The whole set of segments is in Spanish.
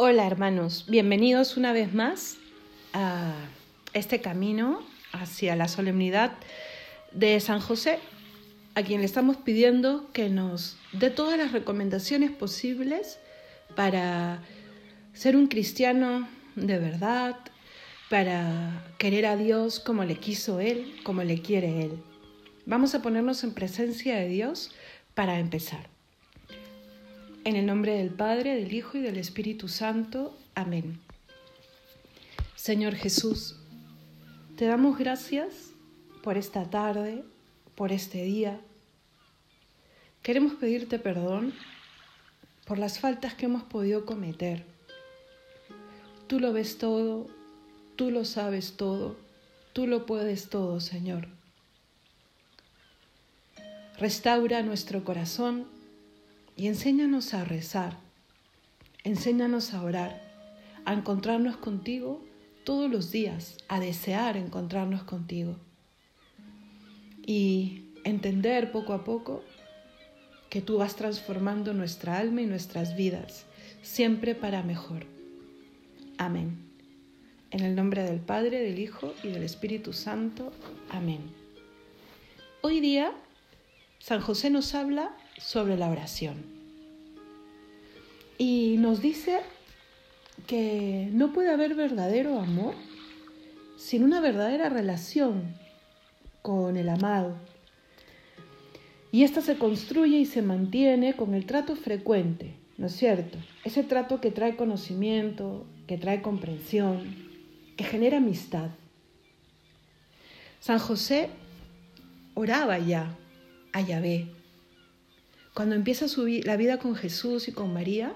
Hola hermanos, bienvenidos una vez más a este camino hacia la solemnidad de San José, a quien le estamos pidiendo que nos dé todas las recomendaciones posibles para ser un cristiano de verdad, para querer a Dios como le quiso Él, como le quiere Él. Vamos a ponernos en presencia de Dios para empezar. En el nombre del Padre, del Hijo y del Espíritu Santo. Amén. Señor Jesús, te damos gracias por esta tarde, por este día. Queremos pedirte perdón por las faltas que hemos podido cometer. Tú lo ves todo, tú lo sabes todo, tú lo puedes todo, Señor. Restaura nuestro corazón y enséñanos a rezar, enséñanos a orar, a encontrarnos contigo todos los días, a desear encontrarnos contigo y entender poco a poco que tú vas transformando nuestra alma y nuestras vidas, siempre para mejor. Amén. En el nombre del Padre, del Hijo y del Espíritu Santo. Amén. Hoy día, San José nos habla sobre la oración. Y nos dice que no puede haber verdadero amor sin una verdadera relación con el amado. Y esta se construye y se mantiene con el trato frecuente, ¿no es cierto? Ese trato que trae conocimiento, que trae comprensión, que genera amistad. San José oraba ya a Yahvé, cuando empieza la vida con Jesús y con María,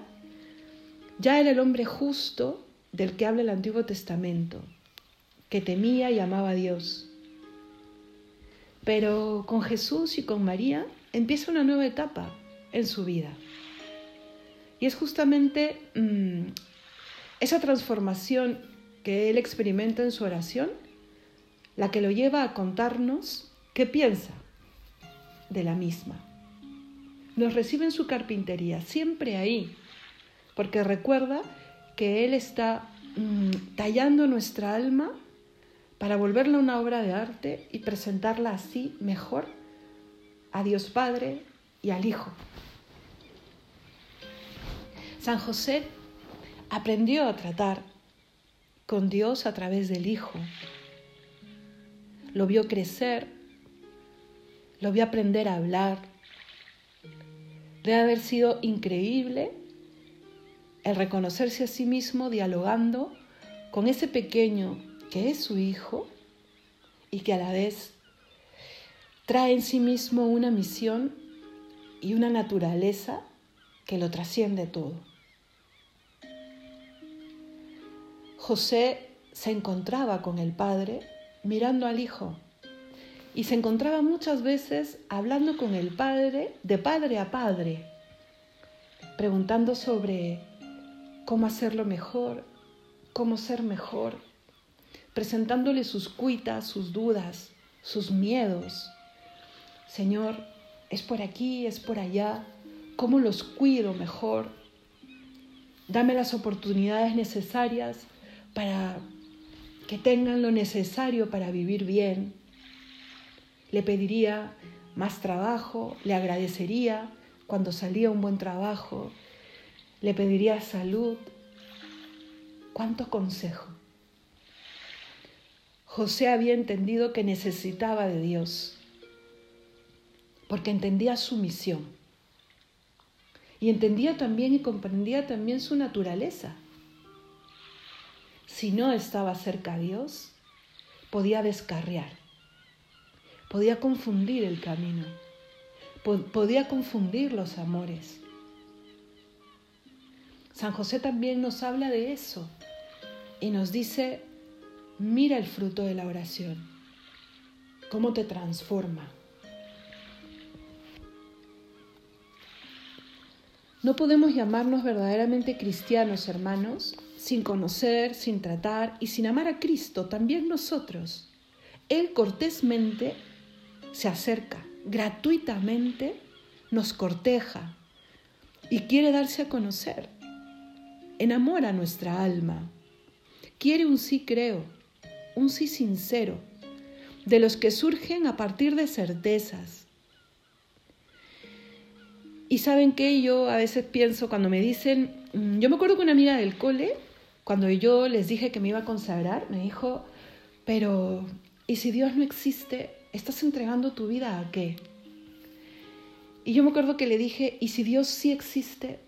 ya era el hombre justo del que habla el Antiguo Testamento, que temía y amaba a Dios. Pero con Jesús y con María empieza una nueva etapa en su vida. Y es justamente mm, esa transformación que él experimenta en su oración la que lo lleva a contarnos qué piensa de la misma nos recibe en su carpintería, siempre ahí, porque recuerda que Él está mm, tallando nuestra alma para volverla una obra de arte y presentarla así mejor a Dios Padre y al Hijo. San José aprendió a tratar con Dios a través del Hijo. Lo vio crecer, lo vio aprender a hablar, Debe haber sido increíble el reconocerse a sí mismo dialogando con ese pequeño que es su hijo y que a la vez trae en sí mismo una misión y una naturaleza que lo trasciende todo. José se encontraba con el Padre mirando al Hijo y se encontraba muchas veces hablando con el padre, de padre a padre, preguntando sobre cómo hacerlo mejor, cómo ser mejor, presentándole sus cuitas, sus dudas, sus miedos. Señor, es por aquí, es por allá, ¿cómo los cuido mejor? Dame las oportunidades necesarias para que tengan lo necesario para vivir bien le pediría más trabajo, le agradecería cuando salía un buen trabajo, le pediría salud. ¿Cuánto consejo? José había entendido que necesitaba de Dios, porque entendía su misión. Y entendía también y comprendía también su naturaleza. Si no estaba cerca a Dios, podía descarriar podía confundir el camino, podía confundir los amores. San José también nos habla de eso y nos dice, mira el fruto de la oración, cómo te transforma. No podemos llamarnos verdaderamente cristianos, hermanos, sin conocer, sin tratar y sin amar a Cristo, también nosotros. Él cortésmente se acerca gratuitamente, nos corteja y quiere darse a conocer. Enamora nuestra alma. Quiere un sí creo, un sí sincero, de los que surgen a partir de certezas. Y saben que yo a veces pienso cuando me dicen, mm, yo me acuerdo que una amiga del cole, cuando yo les dije que me iba a consagrar, me dijo, pero ¿y si Dios no existe? ¿Estás entregando tu vida a qué? Y yo me acuerdo que le dije, ¿y si Dios sí existe?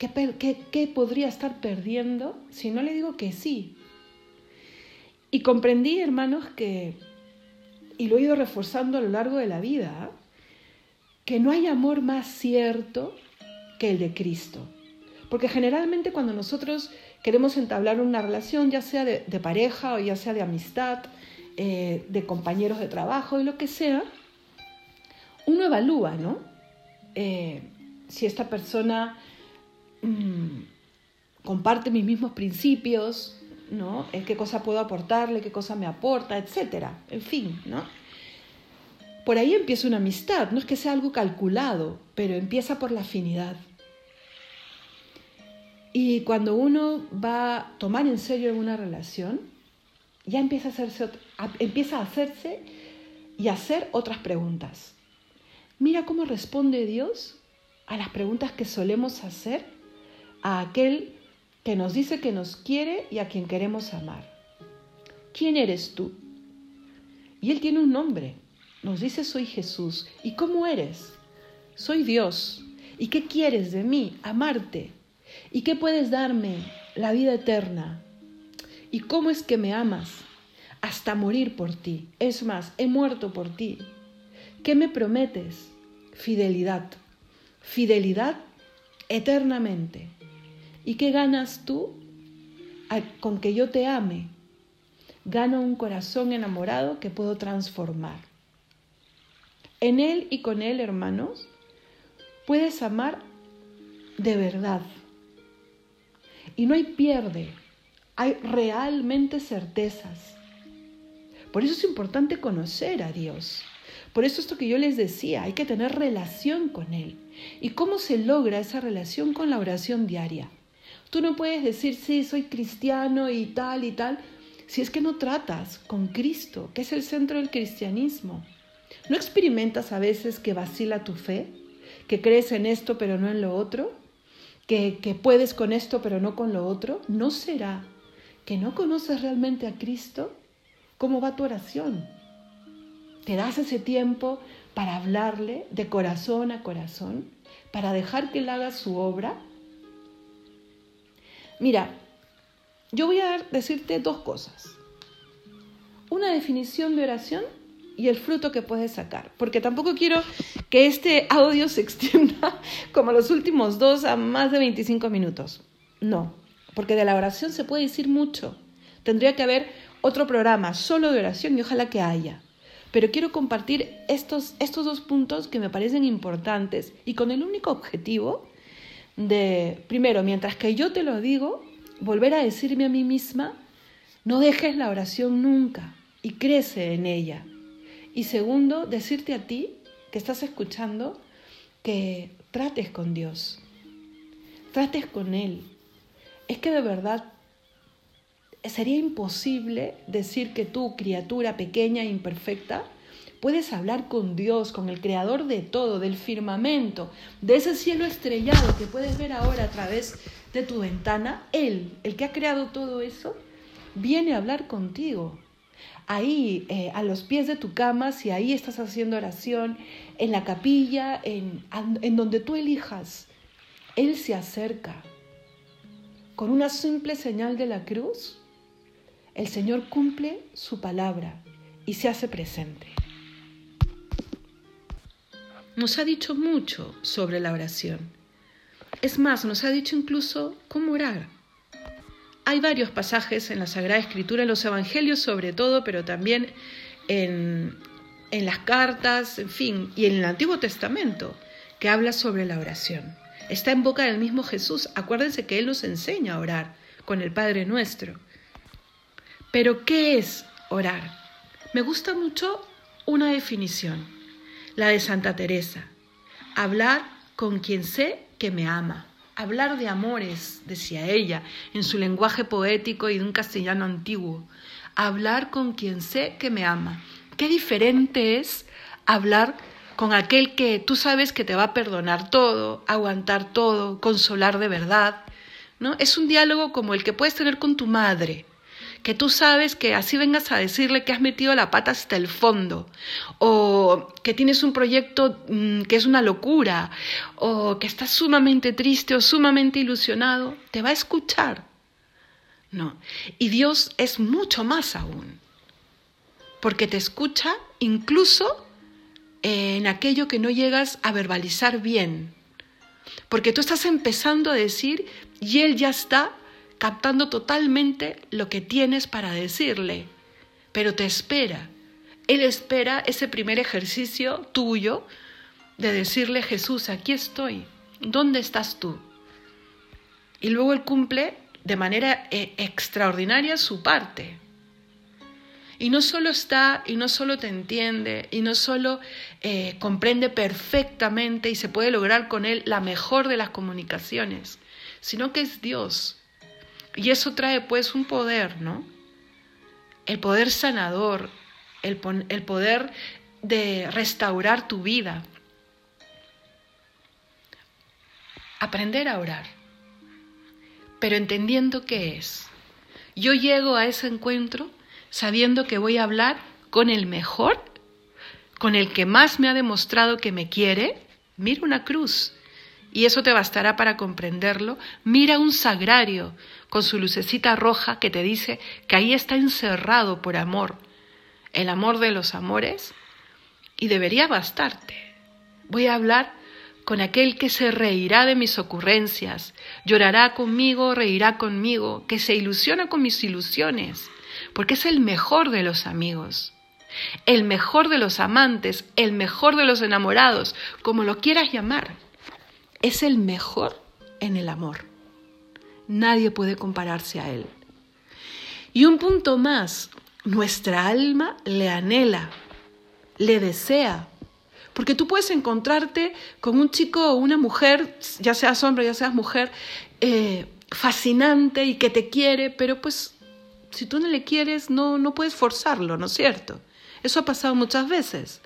¿Qué, podría estar perdiendo si no le digo que sí? Y comprendí, hermanos, que, y lo he ido reforzando a lo largo de la vida, que no hay amor más cierto que el de Cristo. Porque generalmente cuando nosotros queremos entablar una relación, ya sea de, pareja o ya sea de amistad, eh, de compañeros de trabajo y lo que sea, uno evalúa, ¿no? Eh, si esta persona mm, comparte mis mismos principios, ¿no? Qué cosa puedo aportarle, qué cosa me aporta, etcétera. En fin, ¿no? Por ahí empieza una amistad, no es que sea algo calculado, pero empieza por la afinidad. Y cuando uno va a tomar en serio una relación, ya empieza a hacerse, empieza a hacerse y a hacer otras preguntas. Mira cómo responde Dios a las preguntas que solemos hacer a aquel que nos dice que nos quiere y a quien queremos amar. ¿Quién eres tú? Y Él tiene un nombre. Nos dice, soy Jesús. ¿Y cómo eres? Soy Dios. ¿Y qué quieres de mí? Amarte. ¿Y qué puedes darme? La vida eterna. ¿Y cómo es que me amas? Hasta morir por ti. Es más, he muerto por ti. ¿Qué me prometes? Fidelidad. Fidelidad eternamente. ¿Y qué ganas tú con que yo te ame? Gano un corazón enamorado que puedo transformar. En él y con él, hermanos, puedes amar de verdad. Y no hay pierde, hay realmente certezas. Por eso es importante conocer a Dios. Por eso esto que yo les decía, hay que tener relación con Él. ¿Y cómo se logra esa relación con la oración diaria? Tú no puedes decir, sí, soy cristiano y tal y tal, si es que no tratas con Cristo, que es el centro del cristianismo. ¿No experimentas a veces que vacila tu fe? ¿Que crees en esto pero no en lo otro? ¿Que, que puedes con esto pero no con lo otro? ¿No será que no conoces realmente a Cristo? ¿Cómo va tu oración? te das ese tiempo para hablarle de corazón a corazón, para dejar que él haga su obra. Mira, yo voy a decirte dos cosas. Una definición de oración y el fruto que puedes sacar, porque tampoco quiero que este audio se extienda como los últimos dos a más de 25 minutos. No, porque de la oración se puede decir mucho. Tendría que haber otro programa solo de oración y ojalá que haya. Pero quiero compartir estos, estos dos puntos que me parecen importantes y con el único objetivo de, primero, mientras que yo te lo digo, volver a decirme a mí misma, no dejes la oración nunca y crece en ella. Y segundo, decirte a ti que estás escuchando que trates con Dios, trates con Él. Es que de verdad sería imposible decir que tú, criatura pequeña e imperfecta, puedes hablar con Dios, con el creador de todo, del firmamento, de ese cielo estrellado que puedes ver ahora a través de tu ventana. Él, el que ha creado todo eso, viene a hablar contigo. Ahí, eh, a los pies de tu cama, si ahí estás haciendo oración, en la capilla, en, en donde tú elijas, Él se acerca. Con una simple señal de la cruz, el Señor cumple su palabra y se hace presente. Nos ha dicho mucho sobre la oración. Es más, nos ha dicho incluso cómo orar. Hay varios pasajes en la Sagrada Escritura, en los Evangelios sobre todo, pero también en, en las cartas, en fin, y en el Antiguo Testamento, que habla sobre la oración. Está en boca del mismo Jesús. Acuérdense que Él nos enseña a orar con el Padre nuestro. Pero, ¿qué es orar? Me gusta mucho una definición, la de Santa Teresa. Hablar con quien sé que me ama. hablar de amores, decía ella, en su lenguaje poético y de un castellano antiguo. Hablar con quien sé que me ama. Qué diferente es hablar con aquel que tú sabes que te va a perdonar todo, aguantar todo, consolar de verdad. ¿no? Es un diálogo como el que puedes tener con tu madre, que tú sabes que así vengas a decirle que has metido la pata hasta el fondo, o que tienes un proyecto mm, que es una locura, o que estás sumamente triste o sumamente ilusionado, te va a escuchar. No, y Dios es mucho más aún, porque te escucha incluso en aquello que no llegas a verbalizar bien. Porque tú estás empezando a decir y él ya está captando totalmente lo que tienes para decirle, pero te espera. Él espera ese primer ejercicio tuyo de decirle, Jesús, aquí estoy, ¿dónde estás tú? Y luego él cumple de manera eh, extraordinaria su parte. Y no solo está, y no solo te entiende, y no solo eh, comprende perfectamente y se puede lograr con él la mejor de las comunicaciones, sino que es Dios. Y eso trae pues un poder, ¿no? El poder sanador, el, el poder de restaurar tu vida. Aprender a orar, pero entendiendo qué es. Yo llego a ese encuentro sabiendo que voy a hablar con el mejor, con el que más me ha demostrado que me quiere, mira una cruz. Y eso te bastará para comprenderlo. Mira un sagrario con su lucecita roja que te dice que ahí está encerrado por amor, el amor de los amores, y debería bastarte. Voy a hablar con aquel que se reirá de mis ocurrencias, llorará conmigo, reirá conmigo, que se ilusiona con mis ilusiones, porque es el mejor de los amigos, el mejor de los amantes, el mejor de los enamorados, como lo quieras llamar. Es el mejor en el amor. Nadie puede compararse a él. Y un punto más, nuestra alma le anhela, le desea, porque tú puedes encontrarte con un chico o una mujer, ya seas hombre, ya seas mujer, eh, fascinante y que te quiere, pero pues si tú no le quieres, no, no puedes forzarlo, ¿no es cierto? Eso ha pasado muchas veces.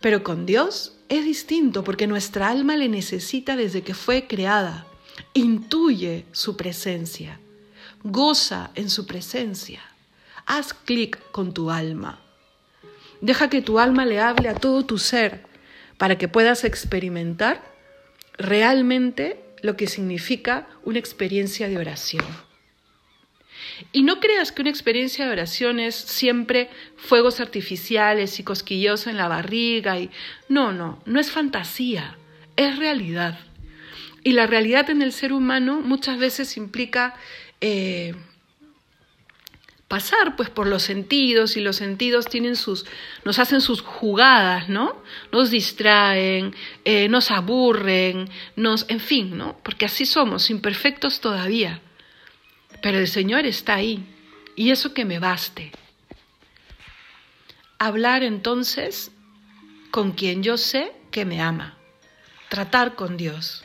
Pero con Dios es distinto porque nuestra alma le necesita desde que fue creada. Intuye su presencia. Goza en su presencia. Haz clic con tu alma. Deja que tu alma le hable a todo tu ser para que puedas experimentar realmente lo que significa una experiencia de oración. Y no creas que una experiencia de oración es siempre fuegos artificiales y cosquilloso en la barriga y no, no, no es fantasía, es realidad. Y la realidad en el ser humano muchas veces implica eh, pasar pues por los sentidos y los sentidos tienen sus, nos hacen sus jugadas, ¿no? Nos distraen, eh, nos aburren, nos, en fin, ¿no? Porque así somos, imperfectos todavía. Pero el Señor está ahí y eso que me baste. Hablar entonces con quien yo sé que me ama. Tratar con Dios.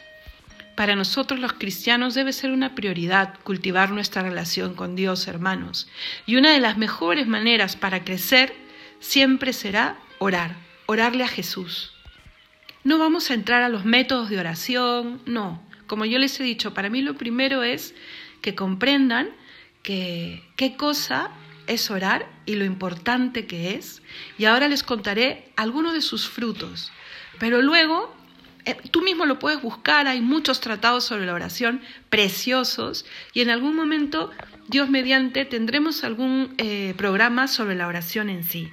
Para nosotros los cristianos debe ser una prioridad cultivar nuestra relación con Dios, hermanos. Y una de las mejores maneras para crecer siempre será orar, orarle a Jesús. No vamos a entrar a los métodos de oración, no. Como yo les he dicho, para mí lo primero es que comprendan que, qué cosa es orar y lo importante que es. Y ahora les contaré algunos de sus frutos. Pero luego, tú mismo lo puedes buscar, hay muchos tratados sobre la oración preciosos y en algún momento, Dios mediante, tendremos algún eh, programa sobre la oración en sí.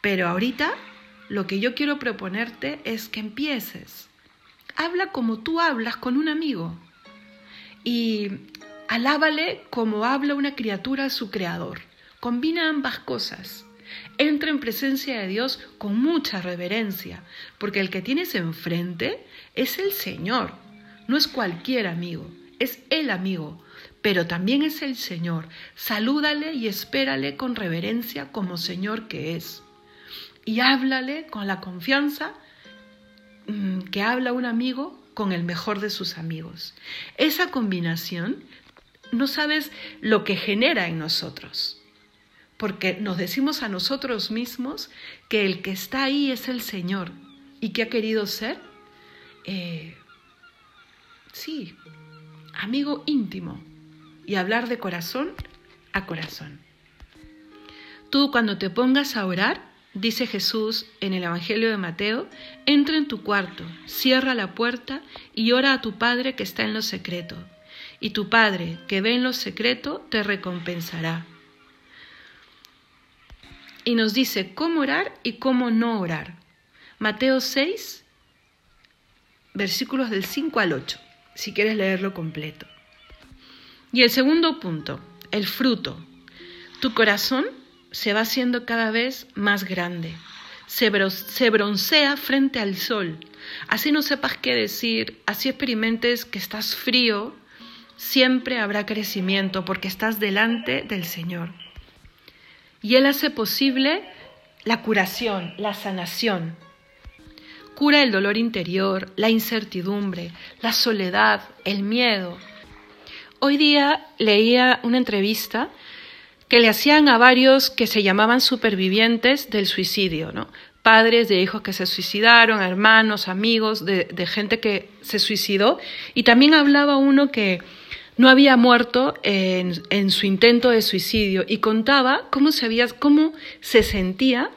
Pero ahorita lo que yo quiero proponerte es que empieces. Habla como tú hablas con un amigo. Y Alábale como habla una criatura a su creador. Combina ambas cosas. Entra en presencia de Dios con mucha reverencia, porque el que tienes enfrente es el Señor. No es cualquier amigo, es el amigo, pero también es el Señor. Salúdale y espérale con reverencia como Señor que es. Y háblale con la confianza mm, que habla un amigo con el mejor de sus amigos. Esa combinación no sabes lo que genera en nosotros, porque nos decimos a nosotros mismos que el que está ahí es el Señor y que ha querido ser, eh, sí, amigo íntimo y hablar de corazón a corazón. Tú cuando te pongas a orar, dice Jesús en el Evangelio de Mateo, entra en tu cuarto, cierra la puerta y ora a tu Padre que está en lo secreto y tu Padre, que ve en lo secreto, te recompensará. Y nos dice cómo orar y cómo no orar. Mateo 6, versículos del 5 al 8, si quieres leerlo completo. Y el segundo punto, el fruto. Tu corazón se va haciendo cada vez más grande, se, broncea frente al sol. Así no sepas qué decir, así experimentes que estás frío, siempre habrá crecimiento porque estás delante del Señor. Y Él hace posible la curación, la sanación. Cura el dolor interior, la incertidumbre, la soledad, el miedo. Hoy día leía una entrevista que le hacían a varios que se llamaban supervivientes del suicidio, ¿no? padres de hijos que se suicidaron, hermanos, amigos de, de gente que se suicidó. Y también hablaba uno que no había muerto en, su intento de suicidio y contaba cómo se, había, cómo se sentía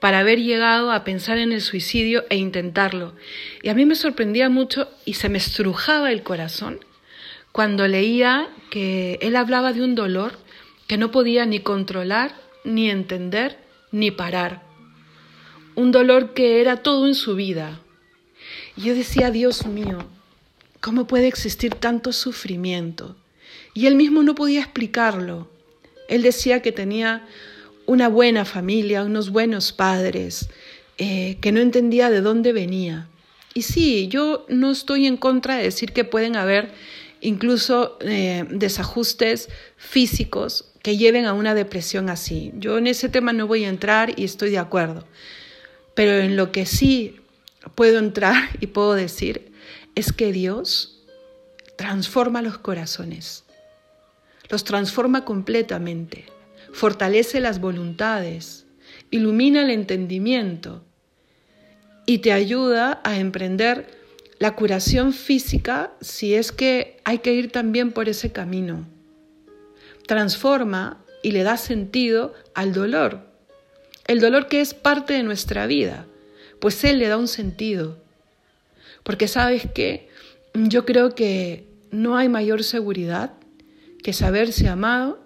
para haber llegado a pensar en el suicidio e intentarlo. Y a mí me sorprendía mucho y se me estrujaba el corazón cuando leía que él hablaba de un dolor que no podía ni controlar, ni entender, ni parar. Un dolor que era todo en su vida. Y yo decía, Dios mío, ¿Cómo puede existir tanto sufrimiento? Y él mismo no podía explicarlo. Él decía que tenía una buena familia, unos buenos padres, eh, que no entendía de dónde venía. Y sí, yo no estoy en contra de decir que pueden haber incluso eh, desajustes físicos que lleven a una depresión así. Yo en ese tema no voy a entrar y estoy de acuerdo. Pero en lo que sí puedo entrar y puedo decir es que Dios transforma los corazones, los transforma completamente, fortalece las voluntades, ilumina el entendimiento y te ayuda a emprender la curación física si es que hay que ir también por ese camino. Transforma y le da sentido al dolor, el dolor que es parte de nuestra vida, pues Él le da un sentido. Porque sabes que yo creo que no hay mayor seguridad que saberse amado,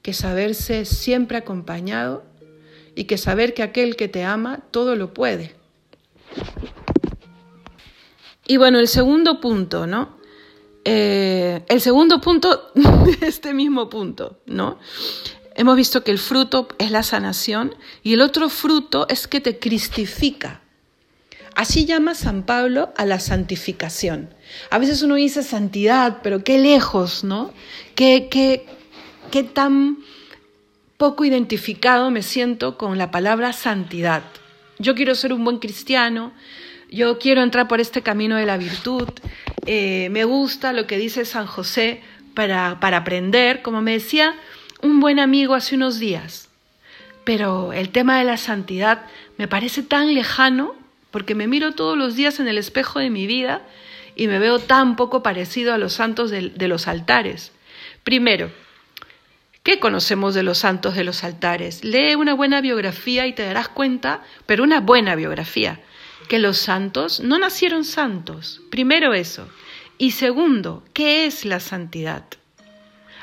que saberse siempre acompañado y que saber que aquel que te ama todo lo puede. Y bueno, el segundo punto, ¿no? Eh, el segundo punto de este mismo punto, ¿no? Hemos visto que el fruto es la sanación y el otro fruto es que te cristifica. Así llama San Pablo a la santificación. A veces uno dice santidad, pero qué lejos, ¿no? Qué, qué, qué tan poco identificado me siento con la palabra santidad. Yo quiero ser un buen cristiano, yo quiero entrar por este camino de la virtud, eh, me gusta lo que dice San José para, para aprender, como me decía un buen amigo hace unos días. Pero el tema de la santidad me parece tan lejano porque me miro todos los días en el espejo de mi vida y me veo tan poco parecido a los santos de, los altares. Primero, ¿qué conocemos de los santos de los altares? Lee una buena biografía y te darás cuenta, pero una buena biografía, que los santos no nacieron santos. Primero eso. Y segundo, ¿qué es la santidad?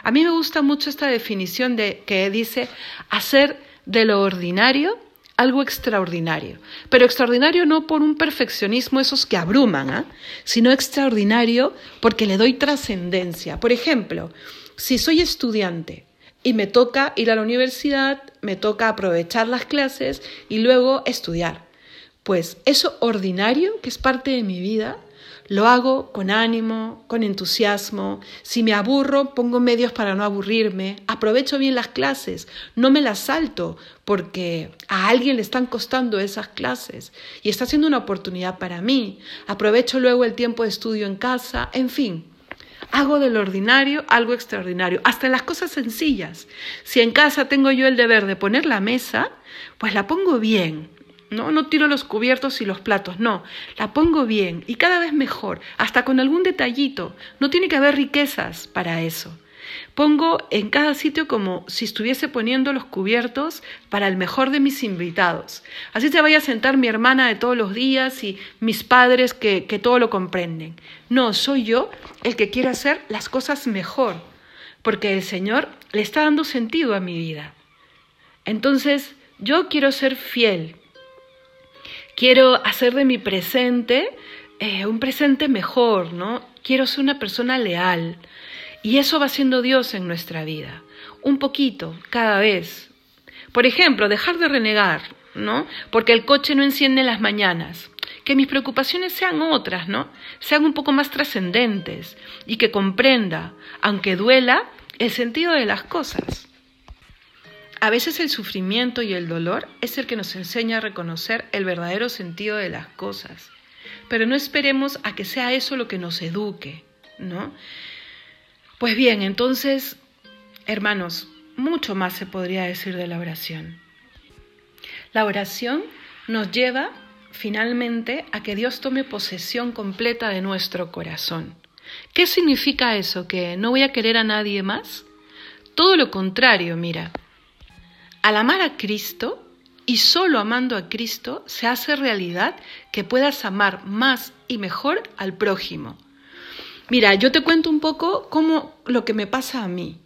A mí me gusta mucho esta definición de que dice hacer de lo ordinario algo extraordinario. Pero extraordinario no por un perfeccionismo esos que abruman, ¿ah? sino extraordinario porque le doy trascendencia. Por ejemplo, si soy estudiante y me toca ir a la universidad, me toca aprovechar las clases y luego estudiar. Pues eso ordinario, que es parte de mi vida, Lo hago con ánimo, con entusiasmo. Si me aburro, pongo medios para no aburrirme. Aprovecho bien las clases. No me las salto porque a alguien le están costando esas clases y está siendo una oportunidad para mí. Aprovecho luego el tiempo de estudio en casa. En fin, hago del ordinario algo extraordinario. Hasta las cosas sencillas. Si en casa tengo yo el deber de poner la mesa, pues la pongo bien no, no tiro los cubiertos y los platos, no, la pongo bien y cada vez mejor, hasta con algún detallito. No tiene que haber riquezas para eso. Pongo en cada sitio como si estuviese poniendo los cubiertos para el mejor de mis invitados. Así se vaya a sentar mi hermana de todos los días y mis padres que, que todo lo comprenden. No, soy yo el que quiere hacer las cosas mejor, porque el Señor le está dando sentido a mi vida. Entonces, yo quiero ser fiel, quiero hacer de mi presente eh, un presente mejor, ¿no? Quiero ser una persona leal. Y eso va siendo Dios en nuestra vida, un poquito, cada vez. Por ejemplo, dejar de renegar, ¿no? Porque el coche no enciende en las mañanas. Que mis preocupaciones sean otras, ¿no? Sean un poco más trascendentes y que comprenda, aunque duela, el sentido de las cosas. A veces el sufrimiento y el dolor es el que nos enseña a reconocer el verdadero sentido de las cosas. Pero no esperemos a que sea eso lo que nos eduque, ¿no? Pues bien, entonces, hermanos, mucho más se podría decir de la oración. La oración nos lleva finalmente a que Dios tome posesión completa de nuestro corazón. ¿Qué significa eso? ¿Que no voy a querer a nadie más? Todo lo contrario, mira. Al amar a Cristo y solo amando a Cristo se hace realidad que puedas amar más y mejor al prójimo. Mira, yo te cuento un poco cómo lo que me pasa a mí.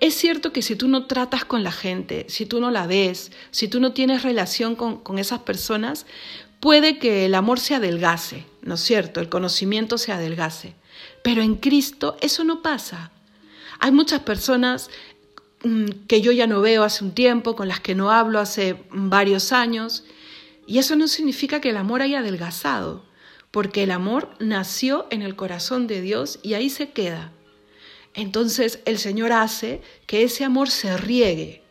Es cierto que si tú no tratas con la gente, si tú no la ves, si tú no tienes relación con, con esas personas, puede que el amor se adelgase, ¿no es cierto? El conocimiento se adelgase. Pero en Cristo eso no pasa. Hay muchas personas que yo ya no veo hace un tiempo, con las que no hablo hace varios años. Y eso no significa que el amor haya adelgazado, porque el amor nació en el corazón de Dios y ahí se queda. Entonces el Señor hace que ese amor se riegue.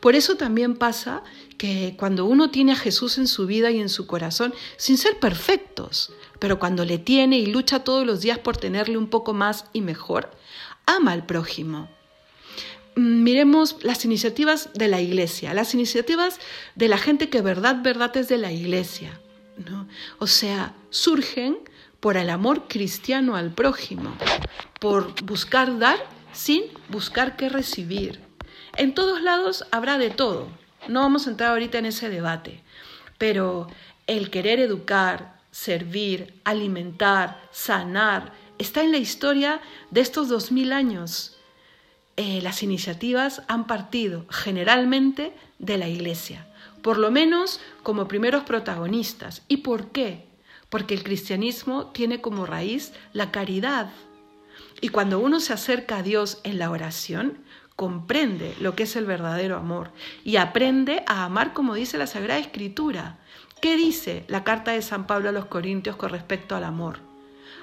Por eso también pasa que cuando uno tiene a Jesús en su vida y en su corazón, sin ser perfectos, pero cuando le tiene y lucha todos los días por tenerle un poco más y mejor, ama al prójimo miremos las iniciativas de la iglesia, las iniciativas de la gente que verdad, verdad es de la iglesia. ¿no? O sea, surgen por el amor cristiano al prójimo, por buscar dar sin buscar qué recibir. En todos lados habrá de todo. No vamos a entrar ahorita en ese debate, pero el querer educar, servir, alimentar, sanar, está en la historia de estos dos mil años eh, las iniciativas han partido generalmente de la Iglesia, por lo menos como primeros protagonistas. ¿Y por qué? Porque el cristianismo tiene como raíz la caridad. Y cuando uno se acerca a Dios en la oración, comprende lo que es el verdadero amor y aprende a amar como dice la Sagrada Escritura. ¿Qué dice la carta de San Pablo a los Corintios con respecto al amor?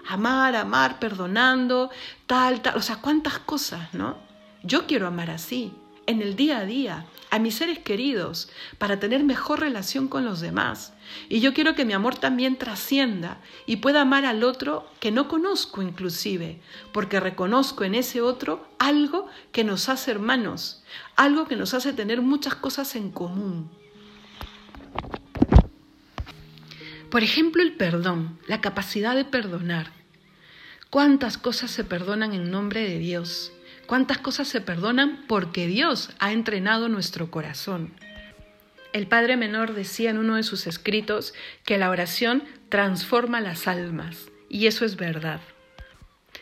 Amar, amar, perdonando, tal, tal, o sea, cuántas cosas, ¿no? Yo quiero amar así, en el día a día, a mis seres queridos, para tener mejor relación con los demás. Y yo quiero que mi amor también trascienda y pueda amar al otro que no conozco inclusive, porque reconozco en ese otro algo que nos hace hermanos, algo que nos hace tener muchas cosas en común. Por ejemplo, el perdón, la capacidad de perdonar. ¿Cuántas cosas se perdonan en nombre de Dios? Cuántas cosas se perdonan porque Dios ha entrenado nuestro corazón. El Padre Menor decía en uno de sus escritos que la oración transforma las almas, y eso es verdad.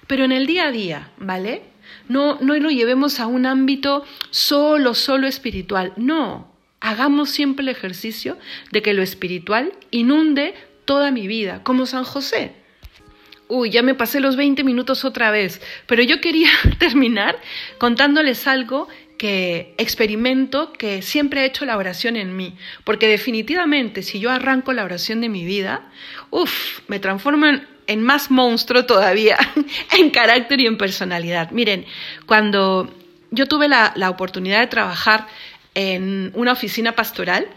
Pero en el día a día, ¿vale? No, no lo llevemos a un ámbito solo, solo espiritual. No, hagamos siempre el ejercicio de que lo espiritual inunde toda mi vida, como San José uy, ya me pasé los 20 minutos otra vez, pero yo quería terminar contándoles algo que experimento que siempre ha hecho la oración en mí, porque definitivamente si yo arranco la oración de mi vida, uff, me transformo en más monstruo todavía en carácter y en personalidad. Miren, cuando yo tuve la oportunidad de trabajar en una oficina pastoral,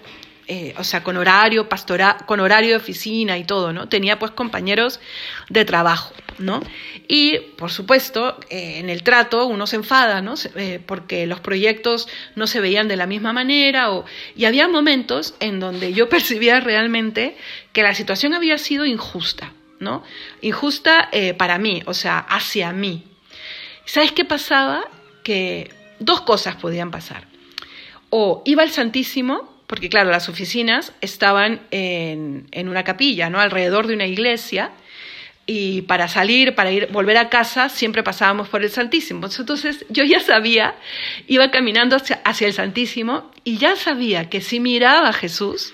eh, o sea, con horario, pastora, con horario de oficina y todo, ¿no? Tenía pues compañeros de trabajo, ¿no? Y, por supuesto, eh, en el trato uno se enfada, ¿no? Eh, porque los proyectos no se veían de la misma manera o... y había momentos en donde yo percibía realmente que la situación había sido injusta, ¿no? Injusta para mí, o sea, hacia mí. ¿Sabes qué pasaba? Que dos cosas podían pasar. O iba el Santísimo porque claro, las oficinas estaban en, una capilla, ¿no? Alrededor de una iglesia, y para salir, para ir, volver a casa, siempre pasábamos por el Santísimo. Entonces yo ya sabía, iba caminando hacia, hacia el Santísimo y ya sabía que si miraba a Jesús,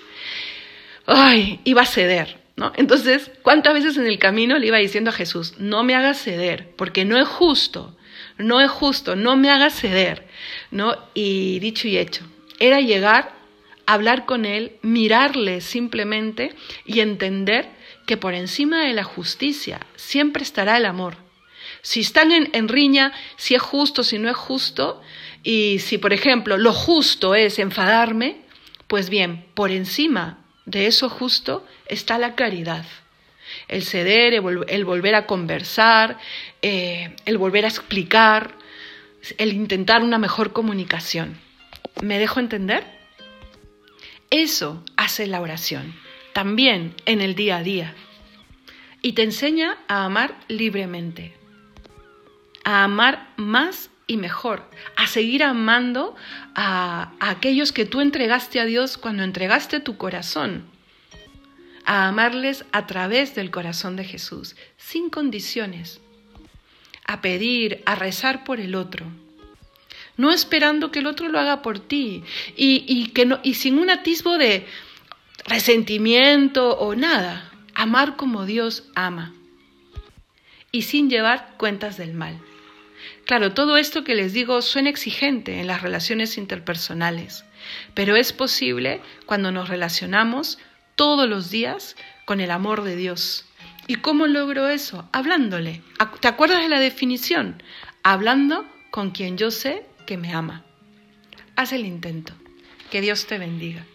ay, iba a ceder, ¿no? Entonces, ¿cuántas veces en el camino le iba diciendo a Jesús, no me hagas ceder, porque no es justo, no es justo, no me hagas ceder, ¿no? Y dicho y hecho, era llegar hablar con Él, mirarle simplemente y entender que por encima de la justicia siempre estará el amor. Si están en, riña, si es justo, si no es justo, y si, por ejemplo, lo justo es enfadarme, pues bien, por encima de eso justo está la caridad. El ceder, el, volver a conversar, eh, el volver a explicar, el intentar una mejor comunicación. ¿Me dejo entender? Eso hace la oración, también en el día a día. Y te enseña a amar libremente, a amar más y mejor, a seguir amando a, aquellos que tú entregaste a Dios cuando entregaste tu corazón, a amarles a través del corazón de Jesús, sin condiciones, a pedir, a rezar por el otro no esperando que el otro lo haga por ti y, que no, y sin un atisbo de resentimiento o nada. Amar como Dios ama y sin llevar cuentas del mal. Claro, todo esto que les digo suena exigente en las relaciones interpersonales, pero es posible cuando nos relacionamos todos los días con el amor de Dios. ¿Y cómo logro eso? Hablándole. ¿Te acuerdas de la definición? Hablando con quien yo sé que me ama. Haz el intento. Que Dios te bendiga.